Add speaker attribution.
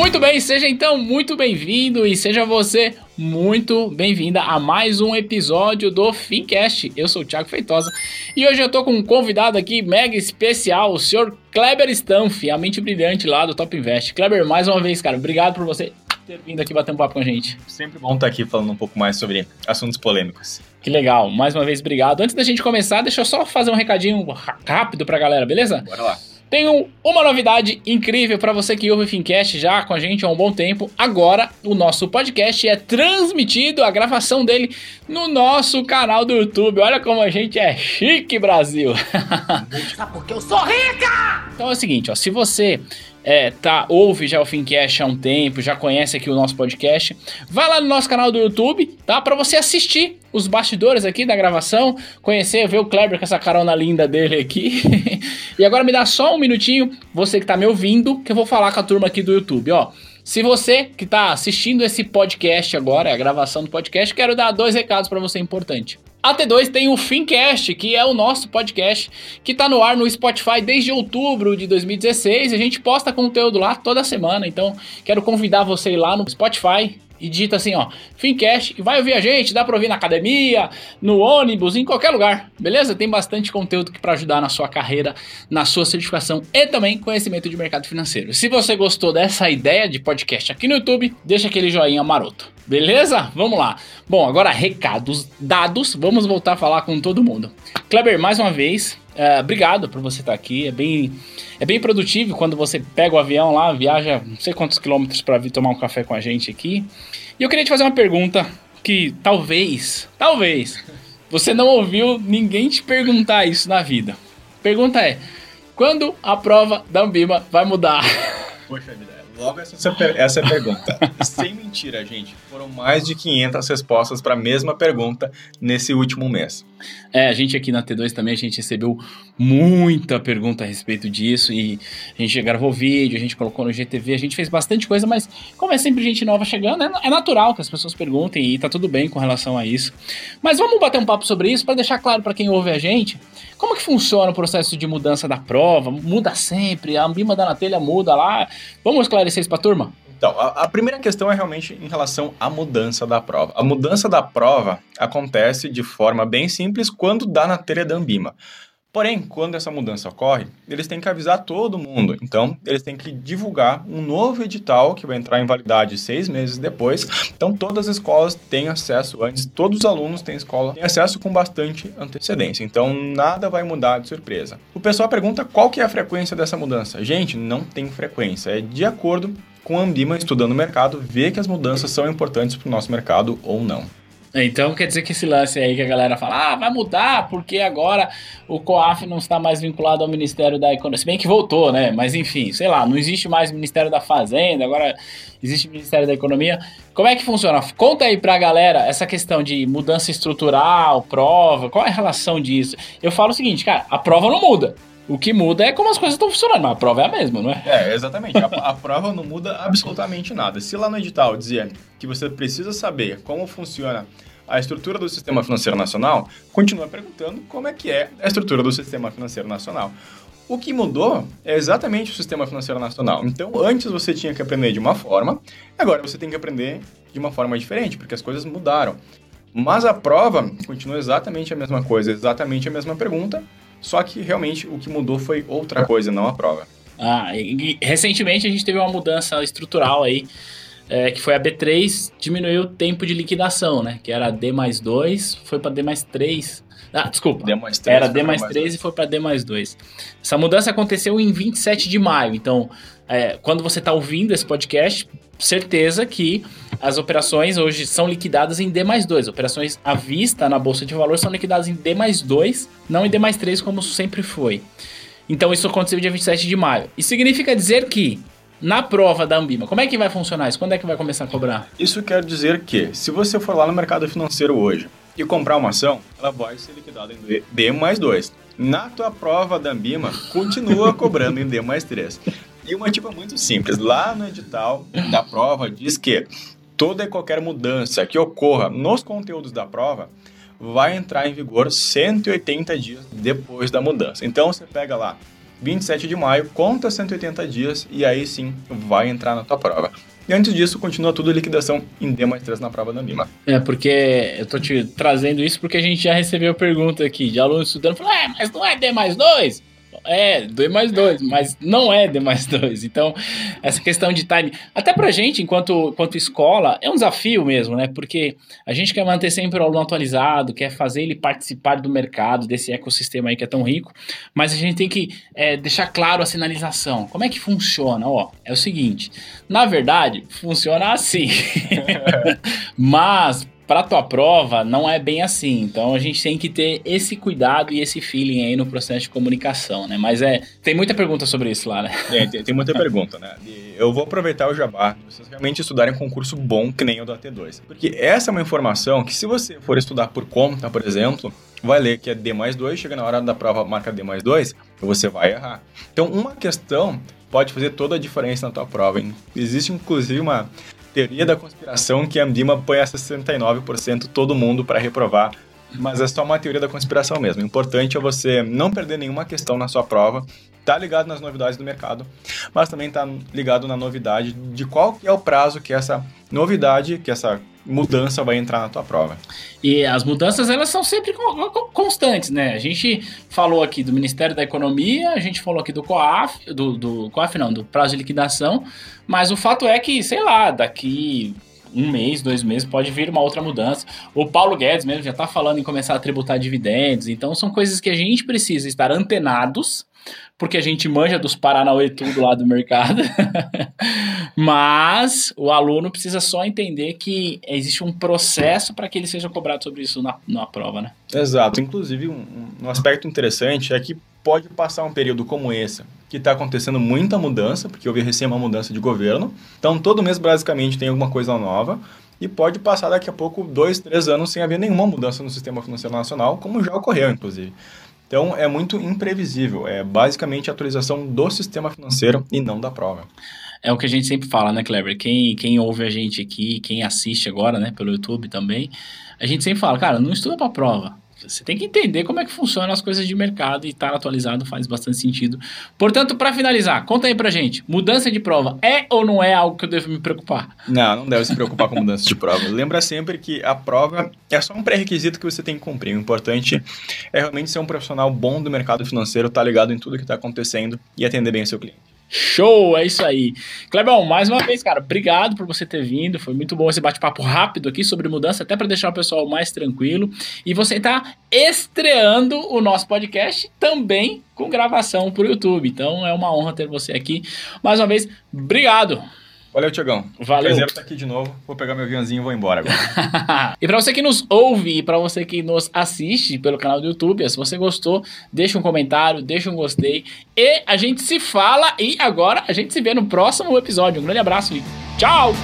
Speaker 1: Muito bem, seja então muito bem-vindo e seja você muito bem-vinda a mais um episódio do Fincast. Eu sou o Thiago Feitosa e hoje eu tô com um convidado aqui mega especial, o senhor Kleber Stampf, a mente brilhante lá do Top Invest. Kleber, mais uma vez, cara, obrigado por você ter vindo aqui bater um papo com a gente.
Speaker 2: Sempre bom estar aqui falando um pouco mais sobre assuntos polêmicos.
Speaker 1: Que legal, mais uma vez obrigado. Antes da gente começar, deixa eu só fazer um recadinho rápido pra galera, beleza?
Speaker 2: Bora lá.
Speaker 1: Tenho uma novidade incrível para você que ouve o Fincast já com a gente há um bom tempo. Agora, o nosso podcast é transmitido, a gravação dele, no nosso canal do YouTube. Olha como a gente é chique, Brasil!
Speaker 3: Porque eu sou rica!
Speaker 1: Então é o seguinte, ó, se você é, tá, ouve já o Fincast há um tempo, já conhece aqui o nosso podcast, vai lá no nosso canal do YouTube, tá? Para você assistir os bastidores aqui da gravação, conhecer, ver o Kleber com essa carona linda dele aqui. e agora me dá só um minutinho, você que tá me ouvindo, que eu vou falar com a turma aqui do YouTube, ó. Se você que está assistindo esse podcast agora, a gravação do podcast, quero dar dois recados para você importante. A T2 tem o Fincast, que é o nosso podcast que está no ar no Spotify desde outubro de 2016. A gente posta conteúdo lá toda semana, então quero convidar você lá no Spotify, e digita assim, ó, Fincast, e vai ouvir a gente, dá pra ouvir na academia, no ônibus, em qualquer lugar, beleza? Tem bastante conteúdo para ajudar na sua carreira, na sua certificação e também conhecimento de mercado financeiro. Se você gostou dessa ideia de podcast aqui no YouTube, deixa aquele joinha maroto. Beleza? Vamos lá. Bom, agora recados dados, vamos voltar a falar com todo mundo. Kleber, mais uma vez, é, obrigado por você estar aqui. É bem, é bem produtivo quando você pega o avião lá, viaja não sei quantos quilômetros para vir tomar um café com a gente aqui. E eu queria te fazer uma pergunta que talvez, talvez, você não ouviu ninguém te perguntar isso na vida. Pergunta é: quando a prova da Ambima vai mudar?
Speaker 2: Poxa vida. Logo, essa, essa é a pergunta. Sem mentira, gente, foram mais de 500 respostas para a mesma pergunta nesse último mês.
Speaker 1: É, a gente aqui na T2 também, a gente recebeu muita pergunta a respeito disso e a gente gravou vídeo, a gente colocou no GTV, a gente fez bastante coisa, mas como é sempre gente nova chegando, é, é natural que as pessoas perguntem e tá tudo bem com relação a isso. Mas vamos bater um papo sobre isso para deixar claro para quem ouve a gente como que funciona o processo de mudança da prova? Muda sempre, a Ambima da na telha muda lá. Vamos esclarecer isso para a turma?
Speaker 2: Então, a, a, primeira questão é realmente em relação à mudança da prova. A mudança da prova acontece de forma bem simples quando dá na telha da Ambima. Porém, quando essa mudança ocorre, eles têm que avisar todo mundo. Então, eles têm que divulgar um novo edital que vai entrar em validade seis meses depois. Então, todas as escolas têm acesso antes, todos os alunos têm escola têm acesso com bastante antecedência. Então, nada vai mudar de surpresa. O pessoal pergunta qual que é a frequência dessa mudança. Gente, não tem frequência. É de acordo com a Ambima estudando o mercado, ver que as mudanças são importantes para o nosso mercado ou não.
Speaker 1: Então quer dizer que esse lance aí que a galera fala, ah, vai mudar porque agora o COAF não está mais vinculado ao Ministério da Economia. Se bem que voltou, né? Mas enfim, sei lá, não existe mais Ministério da Fazenda, agora existe Ministério da Economia. Como é que funciona? Conta aí pra galera essa questão de mudança estrutural, prova, qual é a relação disso? Eu falo o seguinte, cara, a prova não muda. O que muda é como as coisas estão funcionando, mas a prova é a mesma, não é?
Speaker 2: É, exatamente. A, a, prova não muda absolutamente nada. Se lá no edital dizia que você precisa saber como funciona a estrutura do sistema financeiro nacional, continua perguntando como é que é a estrutura do sistema financeiro nacional. O que mudou é exatamente o sistema financeiro nacional. Então, antes você tinha que aprender de uma forma, agora você tem que aprender de uma forma diferente, porque as coisas mudaram. Mas a prova continua exatamente a mesma coisa, exatamente a mesma pergunta, só que realmente o que mudou foi outra coisa, não a prova.
Speaker 1: Ah, e, e recentemente a gente teve uma mudança estrutural aí, é, que foi a B3, diminuiu o tempo de liquidação, né? Que era D mais 2, foi para D mais 3. Ah, desculpa. D mais 3 era D mais 3 mais e foi para D mais 2. Essa mudança aconteceu em 27 de maio. Então, é, quando você está ouvindo esse podcast, certeza que as operações hoje são liquidadas em D mais 2. Operações à vista na Bolsa de Valores são liquidadas em D mais 2, não em D mais 3 como sempre foi. Então isso aconteceu dia 27 de maio. Isso significa dizer que na prova da Ambima, como é que vai funcionar isso? Quando é que vai começar a cobrar?
Speaker 2: Isso quer dizer que, se você for lá no mercado financeiro hoje e comprar uma ação, ela vai ser liquidada em D mais 2. Na tua prova da Ambima, continua cobrando em D mais 3. E uma motivo muito simples. Lá no edital da prova diz que toda e qualquer mudança que ocorra nos conteúdos da prova vai entrar em vigor 180 dias depois da mudança. Então você pega lá 27 de maio, conta 180 dias e aí sim vai entrar na tua prova. E antes disso, continua tudo liquidação em D mais 3 na prova da MIMA.
Speaker 1: É, porque eu tô te trazendo isso porque a gente já recebeu pergunta aqui de alunos estudando, falando, é, mas não é D mais 2? É, D mais 2, mas não é D mais 2. Então, essa questão de time, até pra gente, enquanto, enquanto escola, é um desafio mesmo, né? Porque a gente quer manter sempre o aluno atualizado, quer fazer ele participar do mercado, desse ecossistema aí que é tão rico, mas a gente tem que é, deixar claro a sinalização. Como é que funciona? Ó, é o seguinte, na verdade, funciona assim. mas para tua prova não é bem assim. Então a gente tem que ter esse cuidado e esse feeling aí no processo de comunicação, né? Mas é, tem muita pergunta sobre isso lá, né?
Speaker 2: É, tem, tem muita pergunta, né? Eu vou aproveitar o jabá, vocês realmente estudarem um concurso bom que nem o da T2. Porque essa é uma informação que se você for estudar por conta, por exemplo, vai ler que é D mais 2, chega na hora da prova, marca D mais 2, você vai errar. Então, uma questão pode fazer toda a diferença na tua prova. Hein? Existe, inclusive, uma teoria da conspiração que a Andima põe a 69% todo mundo para reprovar, mas é só uma teoria da conspiração mesmo. O importante é você não perder nenhuma questão na sua prova, tá ligado nas novidades do mercado, mas também tá ligado na novidade de qual é o prazo que essa novidade, que essa mudança vai entrar na tua prova.
Speaker 1: E as mudanças elas são sempre constantes, né? A gente falou aqui do Ministério da Economia, a gente falou aqui do COAF, do, do COAF não, do prazo de liquidação, mas o fato é que, sei lá, daqui um mês, dois meses, pode vir uma outra mudança. O Paulo Guedes mesmo já está falando em começar a tributar dividendos, então são coisas que a gente precisa estar antenados porque a gente manja dos Paranauê tudo lá do mercado. Mas o aluno precisa só entender que existe um processo para que ele seja cobrado sobre isso na, na prova, né?
Speaker 2: Exato. Inclusive, um, um aspecto interessante é que pode passar um período como esse, que está acontecendo muita mudança, porque houve recém uma mudança de governo. Então, todo mês, basicamente, tem alguma coisa nova. E pode passar daqui a pouco dois, três anos sem haver nenhuma mudança no sistema financeiro nacional, como já ocorreu, inclusive. Então é muito imprevisível. É basicamente a atualização do sistema financeiro e não da prova.
Speaker 1: É o que a gente sempre fala, né, Clever? Quem, quem ouve a gente aqui, quem assiste agora, né, pelo YouTube também, a gente sempre fala, cara, não estuda para prova. Você tem que entender como é que funcionam as coisas de mercado e estar atualizado faz bastante sentido. Portanto, para finalizar, conta aí pra gente, mudança de prova é ou não é algo que eu devo me preocupar?
Speaker 2: Não, não deve se preocupar com mudança de prova. Lembra sempre que a prova é só um pré-requisito que você tem que cumprir. O importante é realmente ser um profissional bom do mercado financeiro, estar tá ligado em tudo que está acontecendo e atender bem o seu cliente.
Speaker 1: Show, é isso aí. Clebão, mais uma vez, cara, obrigado por você ter vindo. Foi muito bom esse bate-papo rápido aqui sobre mudança, até para deixar o pessoal mais tranquilo. E você está estreando o nosso podcast também com gravação para o YouTube. Então é uma honra ter você aqui. Mais uma vez, obrigado.
Speaker 2: Valeu, Tiagão.
Speaker 1: Valeu.
Speaker 2: Prazer estar aqui de novo. Vou pegar meu aviãozinho e vou embora
Speaker 1: agora. e para você que nos ouve e para você que nos assiste pelo canal do YouTube, se você gostou, deixa um comentário, deixa um gostei. E a gente se fala e agora a gente se vê no próximo episódio. Um grande abraço e tchau!